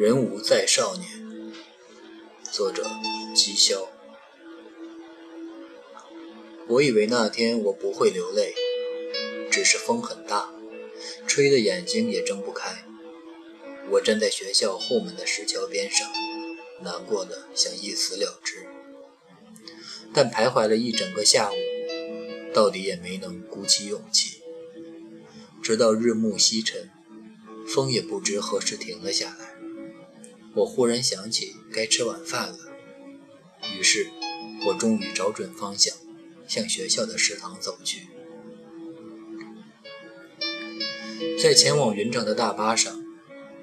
人无再少年。作者：吉霄。我以为那天我不会流泪，只是风很大，吹得眼睛也睁不开。我站在学校后门的石桥边上，难过的想一死了之，但徘徊了一整个下午，到底也没能鼓起勇气。直到日暮西沉，风也不知何时停了下来，我忽然想起该吃晚饭了，于是我终于找准方向。向学校的食堂走去，在前往云城的大巴上，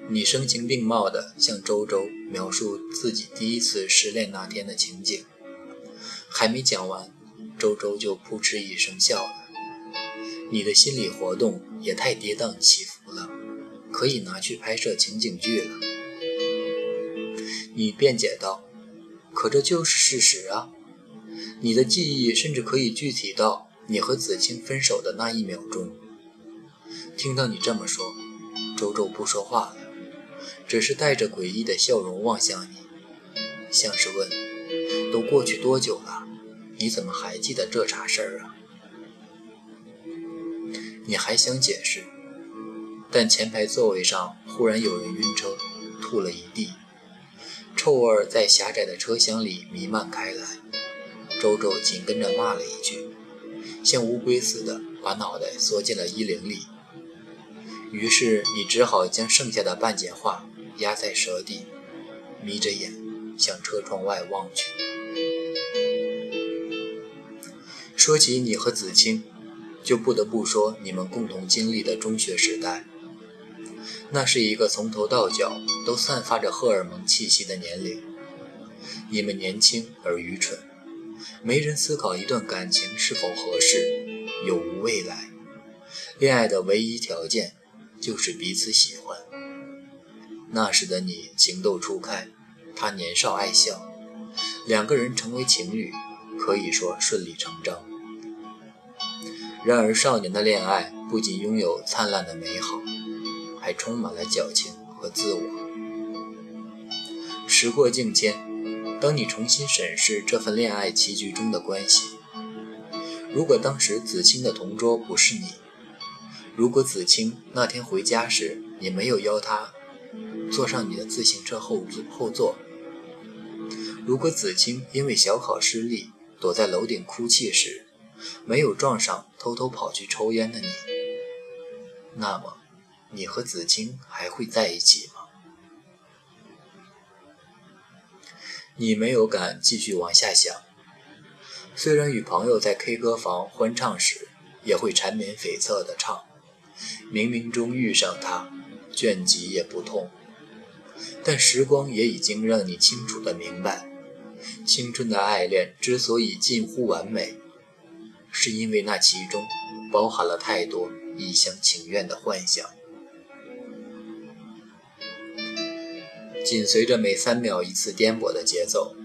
你声情并茂地向周周描述自己第一次失恋那天的情景。还没讲完，周周就扑哧一声笑了。你的心理活动也太跌宕起伏了，可以拿去拍摄情景剧了。你辩解道：“可这就是事实啊。”你的记忆甚至可以具体到你和子清分手的那一秒钟。听到你这么说，周周不说话了，只是带着诡异的笑容望向你，像是问：“都过去多久了？你怎么还记得这茬事儿啊？”你还想解释，但前排座位上忽然有人晕车，吐了一地，臭味在狭窄的车厢里弥漫开来。周周紧跟着骂了一句，像乌龟似的把脑袋缩进了衣领里。于是你只好将剩下的半截话压在舌底，眯着眼向车窗外望去。说起你和子清，就不得不说你们共同经历的中学时代。那是一个从头到脚都散发着荷尔蒙气息的年龄，你们年轻而愚蠢。没人思考一段感情是否合适，有无未来。恋爱的唯一条件就是彼此喜欢。那时的你情窦初开，他年少爱笑，两个人成为情侣，可以说顺理成章。然而少年的恋爱不仅拥有灿烂的美好，还充满了矫情和自我。时过境迁。当你重新审视这份恋爱棋局中的关系，如果当时子清的同桌不是你，如果子清那天回家时你没有邀他坐上你的自行车后座后座，如果子清因为小考失利躲在楼顶哭泣时没有撞上偷偷跑去抽烟的你，那么你和子清还会在一起吗？你没有敢继续往下想。虽然与朋友在 K 歌房欢唱时，也会缠绵悱恻地唱：“冥冥中遇上他，倦极也不痛。”但时光也已经让你清楚地明白，青春的爱恋之所以近乎完美，是因为那其中包含了太多一厢情愿的幻想。紧随着每三秒一次颠簸的节奏，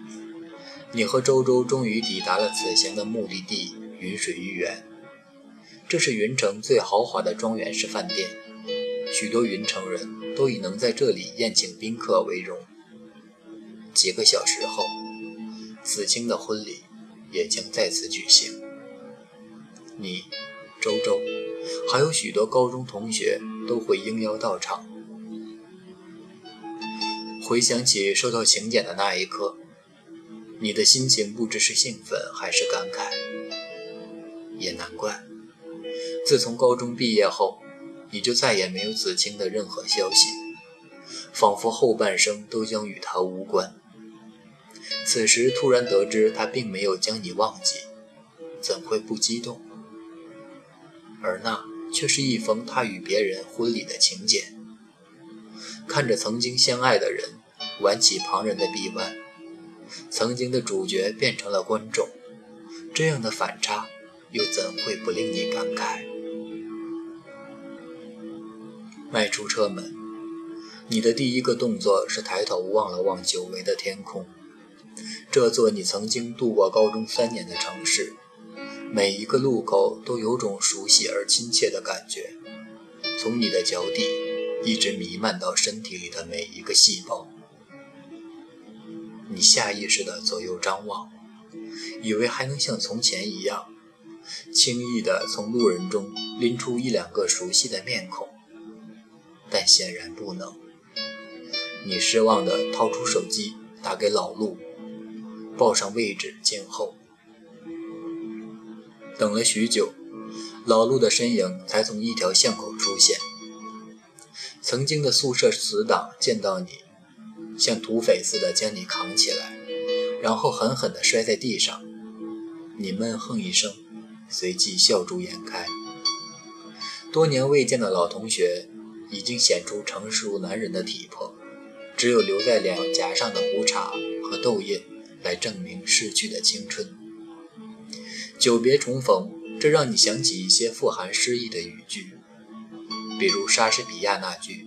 你和周周终于抵达了此行的目的地——云水御园。这是云城最豪华的庄园式饭店，许多云城人都以能在这里宴请宾客为荣。几个小时后，子清的婚礼也将在此举行。你、周周，还有许多高中同学都会应邀到场。回想起收到请柬的那一刻，你的心情不知是兴奋还是感慨。也难怪，自从高中毕业后，你就再也没有子清的任何消息，仿佛后半生都将与他无关。此时突然得知他并没有将你忘记，怎会不激动？而那却是一封他与别人婚礼的请柬。看着曾经相爱的人。挽起旁人的臂弯，曾经的主角变成了观众，这样的反差又怎会不令你感慨？迈出车门，你的第一个动作是抬头望了望久违的天空。这座你曾经度过高中三年的城市，每一个路口都有种熟悉而亲切的感觉，从你的脚底一直弥漫到身体里的每一个细胞。你下意识地左右张望，以为还能像从前一样，轻易地从路人中拎出一两个熟悉的面孔，但显然不能。你失望地掏出手机，打给老陆，报上位置，静候。等了许久，老陆的身影才从一条巷口出现。曾经的宿舍死党见到你。像土匪似的将你扛起来，然后狠狠地摔在地上。你闷哼一声，随即笑逐颜开。多年未见的老同学已经显出成熟男人的体魄，只有留在脸颊上的胡茬和痘印来证明逝去的青春。久别重逢，这让你想起一些富含诗意的语句，比如莎士比亚那句：“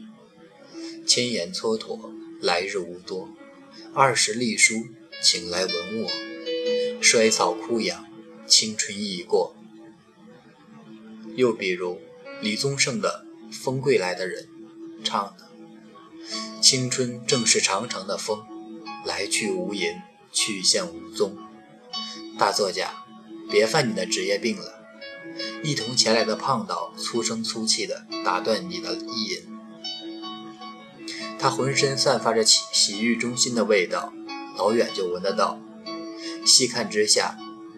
千言蹉跎。”来日无多，二十隶书，请来闻我。衰草枯杨，青春已过。又比如李宗盛的《风归来的人》唱的：“青春正是长长的风，来去无影，去向无踪。”大作家，别犯你的职业病了。一同前来的胖岛粗声粗气地打断你的意淫。他浑身散发着洗洗浴中心的味道，老远就闻得到。细看之下，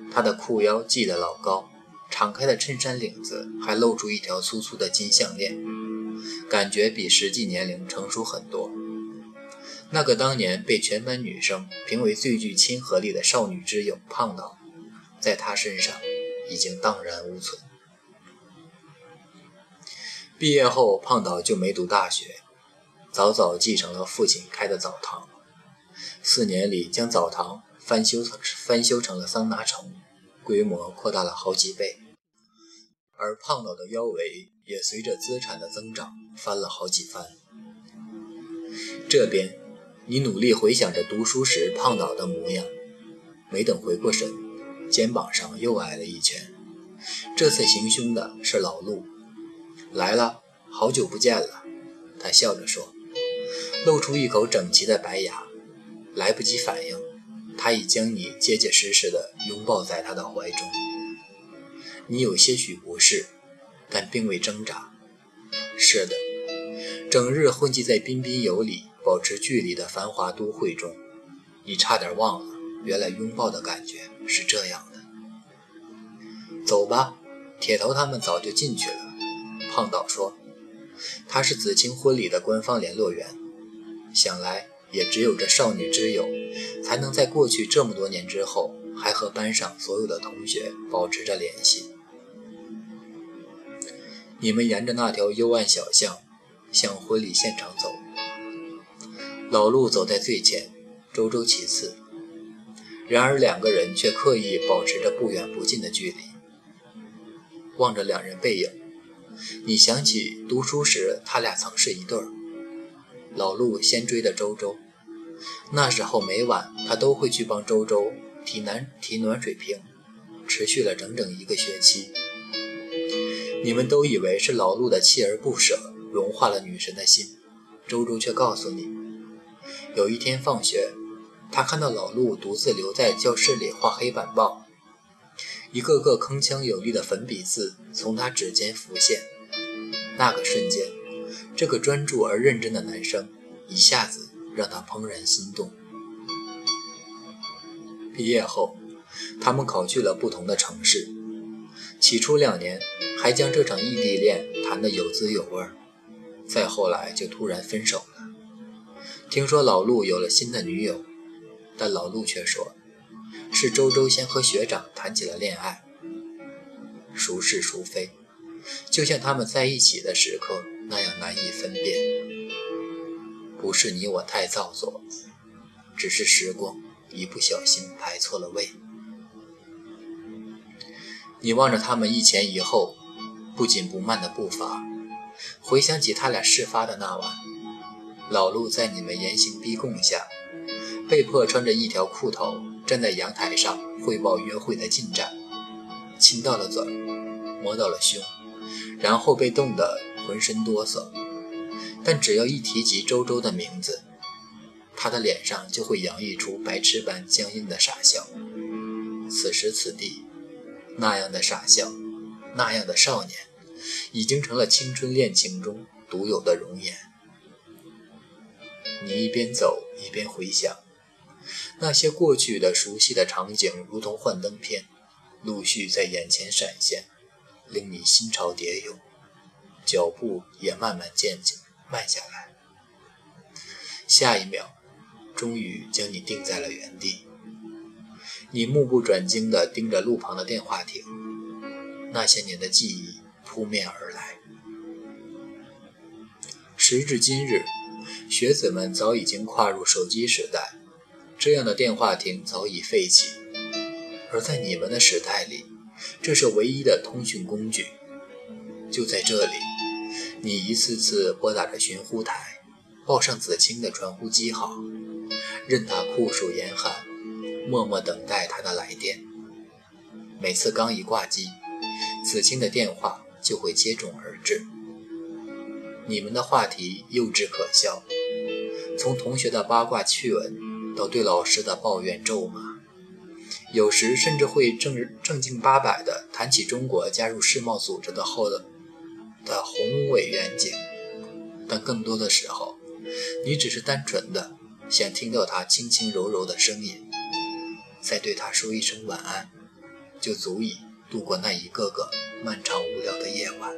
他的裤腰系得老高，敞开的衬衫领子还露出一条粗粗的金项链，感觉比实际年龄成熟很多。那个当年被全班女生评为最具亲和力的少女之友胖岛，在他身上已经荡然无存。毕业后，胖岛就没读大学。早早继承了父亲开的澡堂，四年里将澡堂翻修成翻修成了桑拿城，规模扩大了好几倍。而胖老的腰围也随着资产的增长翻了好几番。这边，你努力回想着读书时胖老的模样，没等回过神，肩膀上又挨了一拳。这次行凶的是老陆，来了，好久不见了，他笑着说。露出一口整齐的白牙，来不及反应，他已将你结结实实地拥抱在他的怀中。你有些许不适，但并未挣扎。是的，整日混迹在彬彬有礼、保持距离的繁华都会中，你差点忘了，原来拥抱的感觉是这样的。走吧，铁头他们早就进去了。胖岛说，他是子清婚礼的官方联络员。想来也只有这少女之友，才能在过去这么多年之后，还和班上所有的同学保持着联系。你们沿着那条幽暗小巷，向婚礼现场走。老陆走在最前，周周其次。然而两个人却刻意保持着不远不近的距离。望着两人背影，你想起读书时他俩曾是一对儿。老陆先追的周周，那时候每晚他都会去帮周周提暖提暖水瓶，持续了整整一个学期。你们都以为是老陆的锲而不舍融化了女神的心，周周却告诉你，有一天放学，他看到老陆独自留在教室里画黑板报，一个个铿锵有力的粉笔字从他指尖浮现，那个瞬间。这个专注而认真的男生，一下子让他怦然心动。毕业后，他们考去了不同的城市。起初两年还将这场异地恋谈得有滋有味，再后来就突然分手了。听说老陆有了新的女友，但老陆却说，是周周先和学长谈起了恋爱。孰是孰非，就像他们在一起的时刻。那样难以分辨，不是你我太造作，只是时光一不小心排错了位。你望着他们一前一后、不紧不慢的步伐，回想起他俩事发的那晚，老陆在你们严刑逼供下，被迫穿着一条裤头站在阳台上汇报约会的进展，亲到了嘴，摸到了胸，然后被冻得。浑身哆嗦，但只要一提及周周的名字，他的脸上就会洋溢出白痴般僵硬的傻笑。此时此地，那样的傻笑，那样的少年，已经成了青春恋情中独有的容颜。你一边走一边回想，那些过去的熟悉的场景，如同幻灯片，陆续在眼前闪现，令你心潮叠涌，脚步也慢慢渐渐慢下来。下一秒，终于将你定在了原地。你目不转睛地盯着路旁的电话亭，那些年的记忆扑面而来。时至今日。学子们早已经跨入手机时代，这样的电话亭早已废弃。而在你们的时代里，这是唯一的通讯工具。就在这里，你一次次拨打着寻呼台，报上子清的传呼机号，任他酷暑严寒，默默等待他的来电。每次刚一挂机，子清的电话就会接踵而至。你们的话题幼稚可笑，从同学的八卦趣闻到对老师的抱怨咒骂，有时甚至会正正经八百地谈起中国加入世贸组织的后的的宏伟远景。但更多的时候，你只是单纯的想听到他轻轻柔柔的声音，再对他说一声晚安，就足以度过那一个个漫长无聊的夜晚。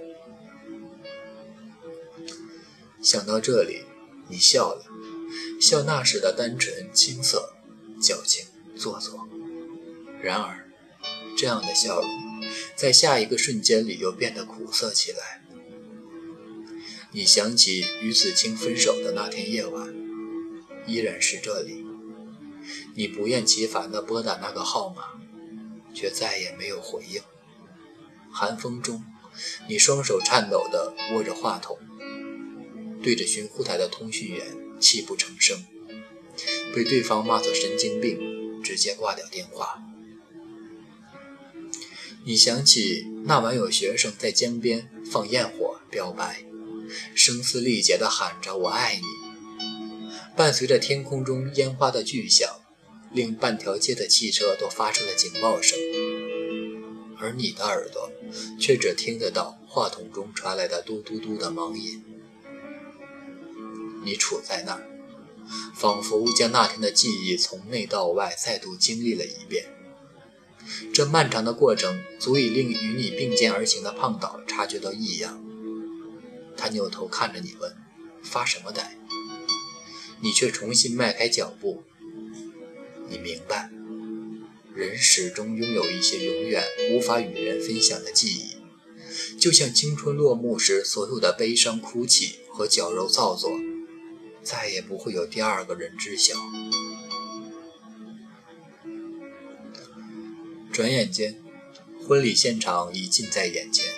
想到这里，你笑了，笑那时的单纯、青涩、矫情、做作。然而，这样的笑容，在下一个瞬间里又变得苦涩起来。你想起与子清分手的那天夜晚，依然是这里。你不厌其烦地拨打那个号码，却再也没有回应。寒风中，你双手颤抖地握着话筒。对着寻呼台的通讯员泣不成声，被对方骂作神经病，直接挂掉电话。你想起那晚有学生在江边放焰火表白，声嘶力竭地喊着“我爱你”，伴随着天空中烟花的巨响，令半条街的汽车都发出了警报声，而你的耳朵却只听得到话筒中传来的嘟嘟嘟的忙音。你处在那儿，仿佛将那天的记忆从内到外再度经历了一遍。这漫长的过程足以令与你并肩而行的胖岛察觉到异样。他扭头看着你问：“发什么呆？”你却重新迈开脚步。你明白，人始终拥有一些永远无法与人分享的记忆，就像青春落幕时所有的悲伤、哭泣和矫揉造作。再也不会有第二个人知晓。转眼间，婚礼现场已近在眼前。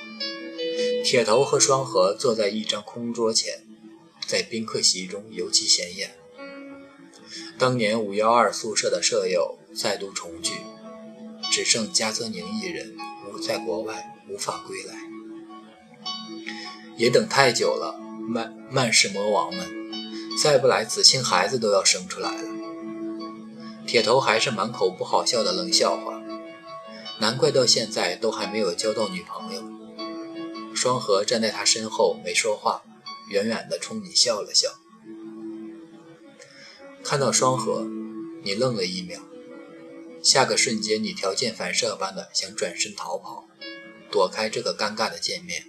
铁头和双河坐在一张空桌前，在宾客席中尤其显眼。当年五幺二宿舍的舍友再度重聚，只剩加泽宁一人无在国外无法归来。也等太久了，曼曼氏魔王们。再不来，子清孩子都要生出来了。铁头还是满口不好笑的冷笑话，难怪到现在都还没有交到女朋友。双河站在他身后没说话，远远地冲你笑了笑。看到双河，你愣了一秒，下个瞬间你条件反射般的想转身逃跑，躲开这个尴尬的见面。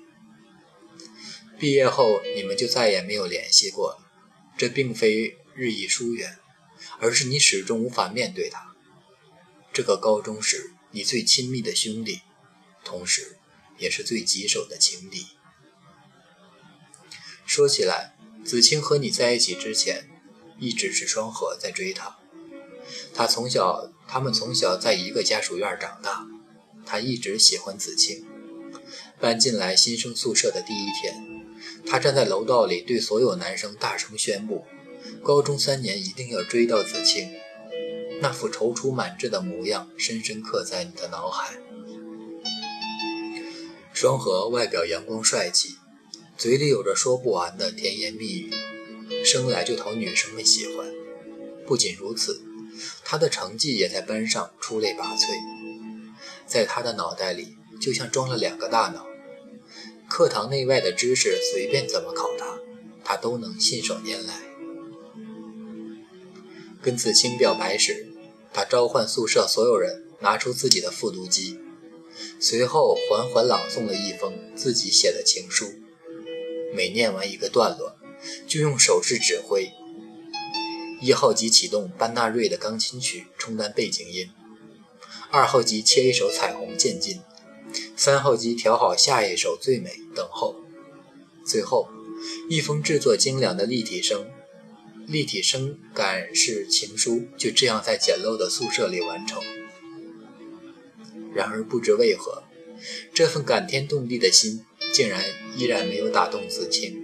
毕业后你们就再也没有联系过了。这并非日益疏远，而是你始终无法面对他，这个高中时你最亲密的兄弟，同时也是最棘手的情敌。说起来，子清和你在一起之前，一直是双河在追他。他从小，他们从小在一个家属院长大，他一直喜欢子清。搬进来新生宿舍的第一天。他站在楼道里，对所有男生大声宣布：“高中三年一定要追到子清。”那副踌躇满志的模样深深刻在你的脑海。双河外表阳光帅气，嘴里有着说不完的甜言蜜语，生来就讨女生们喜欢。不仅如此，他的成绩也在班上出类拔萃。在他的脑袋里，就像装了两个大脑，课堂内外的知识随便怎么考他，他都能信手拈来。跟子清表白时，他召唤宿舍所有人拿出自己的复读机，随后缓缓朗诵了一封自己写的情书。每念完一个段落，就用手势指挥。一号机启动班纳瑞的钢琴曲充当背景音，二号机切一首彩虹渐进，三号机调好下一首最美等候。最后，一封制作精良的立体声。立体声感式情书就这样在简陋的宿舍里完成。然而不知为何，这份感天动地的心竟然依然没有打动子清。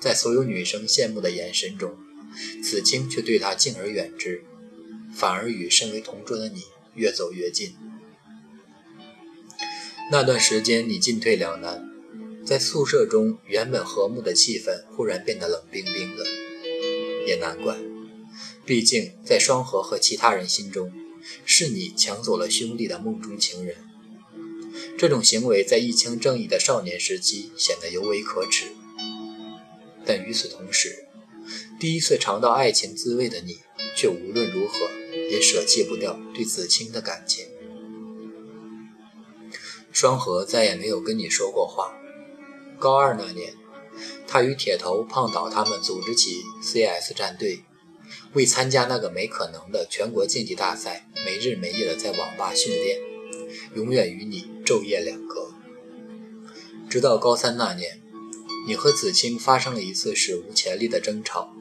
在所有女生羡慕的眼神中，子清却对他敬而远之，反而与身为同桌的你越走越近。那段时间你进退两难，在宿舍中原本和睦的气氛忽然变得冷冰冰的。也难怪，毕竟在双河和其他人心中，是你抢走了兄弟的梦中情人。这种行为在一腔正义的少年时期显得尤为可耻。但与此同时，第一次尝到爱情滋味的你，却无论如何也舍弃不掉对子清的感情。双河再也没有跟你说过话。高二那年。他与铁头、胖岛他们组织起 CS 战队，为参加那个没可能的全国竞技大赛，没日没夜的在网吧训练，永远与你昼夜两隔。直到高三那年，你和子清发生了一次史无前例的争吵，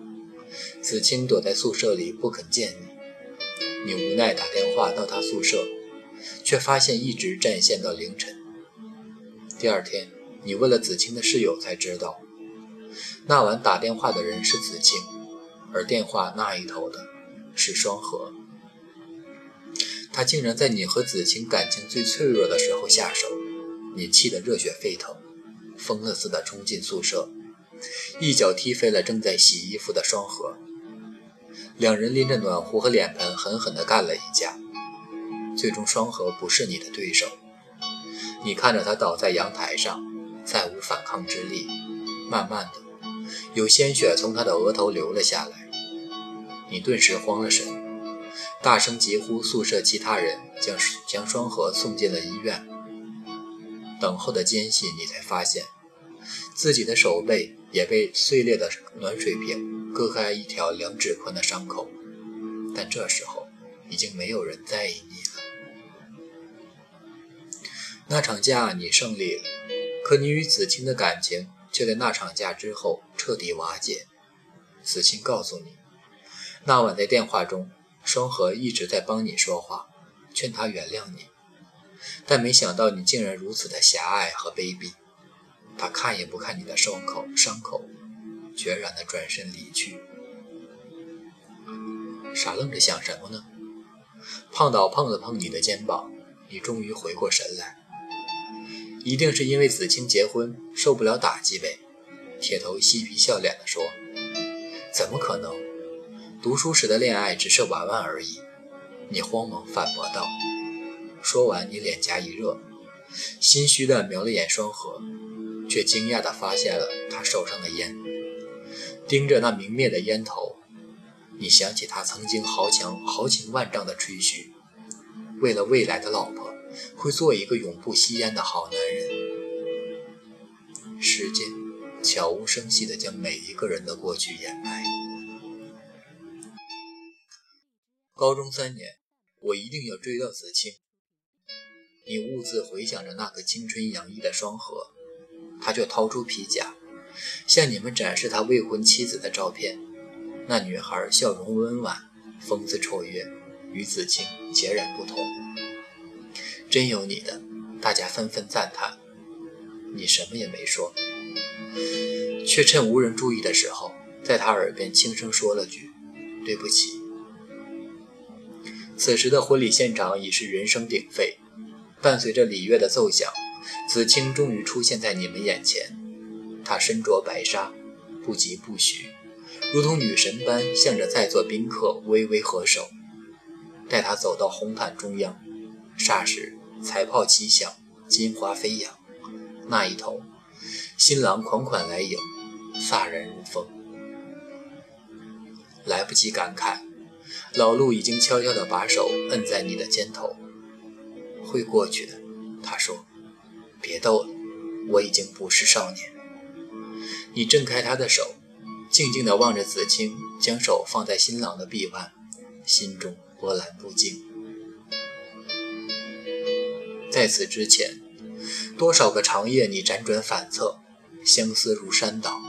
子清躲在宿舍里不肯见你，你无奈打电话到他宿舍，却发现一直占线到凌晨。第二天，你问了子清的室友，才知道。那晚打电话的人是子清，而电话那一头的是双河。他竟然在你和子清感情最脆弱的时候下手，你气得热血沸腾，疯了似的冲进宿舍，一脚踢飞了正在洗衣服的双河。两人拎着暖壶和脸盆狠狠地干了一架，最终双河不是你的对手。你看着他倒在阳台上，再无反抗之力，慢慢的。有鲜血从他的额头流了下来，你顿时慌了神，大声疾呼宿舍其他人将将双河送进了医院。等候的间隙，你才发现自己的手背也被碎裂的暖水瓶割开一条两指宽的伤口，但这时候已经没有人在意你了。那场架你胜利了，可你与子清的感情。却在那场架之后彻底瓦解。子清告诉你，那晚在电话中，双河一直在帮你说话，劝他原谅你，但没想到你竟然如此的狭隘和卑鄙。他看也不看你的伤口，伤口，决然的转身离去。傻愣着想什么呢？胖导碰了碰你的肩膀，你终于回过神来。一定是因为子清结婚受不了打击呗。铁头嬉皮笑脸地说：“怎么可能？读书时的恋爱只是玩玩而已。”你慌忙反驳道。说完，你脸颊一热，心虚地瞄了眼双河，却惊讶地发现了他手上的烟。盯着那明灭的烟头，你想起他曾经豪强豪情万丈的吹嘘，为了未来的老婆。会做一个永不吸烟的好男人。时间悄无声息地将每一个人的过去掩埋。高中三年，我一定要追到子清。你兀自回想着那个青春洋溢的双河，他却掏出皮夹，向你们展示他未婚妻子的照片。那女孩笑容温婉，风姿绰约，与子清截然不同。真有你的，大家纷纷赞叹。你什么也没说，却趁无人注意的时候，在他耳边轻声说了句：“对不起。”此时的婚礼现场已是人声鼎沸，伴随着礼乐的奏响，子清终于出现在你们眼前。她身着白纱，不疾不徐，如同女神般向着在座宾客微微合手。待他走到红毯中央，霎时彩炮齐响，金花飞扬。那一头，新郎款款来迎，飒然如风。来不及感慨，老陆已经悄悄地把手摁在你的肩头。会过去的，他说。别逗了，我已经不是少年。你挣开他的手，静静地望着子清将手放在新郎的臂弯，心中波澜不惊。在此之前，多少个长夜你辗转反侧，相思如山倒；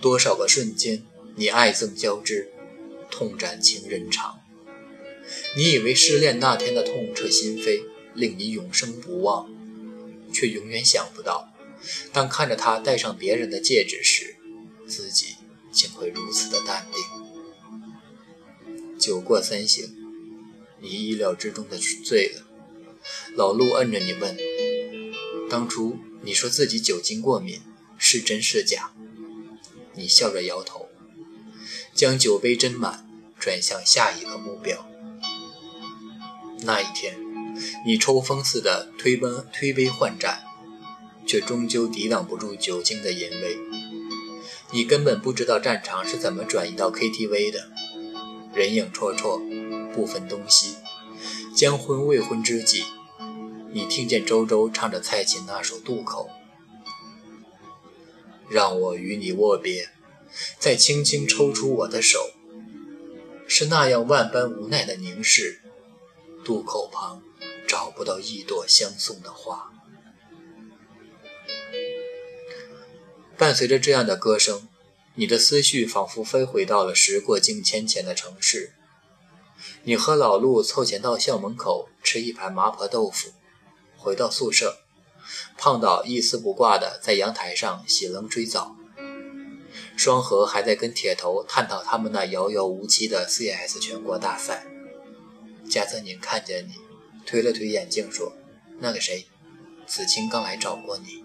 多少个瞬间你爱憎交织，痛斩情人肠。你以为失恋那天的痛彻心扉，令你永生不忘。却永远想不到，当看着他戴上别人的戒指时，自己竟会如此的淡定。酒过三巡，你意料之中的醉了。老陆摁着你问：“当初你说自己酒精过敏，是真是假？”你笑着摇头，将酒杯斟满，转向下一个目标。那一天。你抽风似的推奔推杯换盏，却终究抵挡不住酒精的淫威。你根本不知道战场是怎么转移到 KTV 的，人影绰绰，不分东西。将婚未婚之际，你听见周周唱着蔡琴那首《渡口》，让我与你握别，再轻轻抽出我的手，是那样万般无奈的凝视，渡口旁。找不到一朵相送的花。伴随着这样的歌声，你的思绪仿佛飞回到了时过境迁前的城市。你和老陆凑钱到校门口吃一盘麻婆豆腐，回到宿舍，胖岛一丝不挂的在阳台上洗冷水澡。双河还在跟铁头探讨他们那遥遥无期的 CS 全国大赛。加泽宁看见你。推了推眼镜，说：“那个谁，子清刚来找过你。”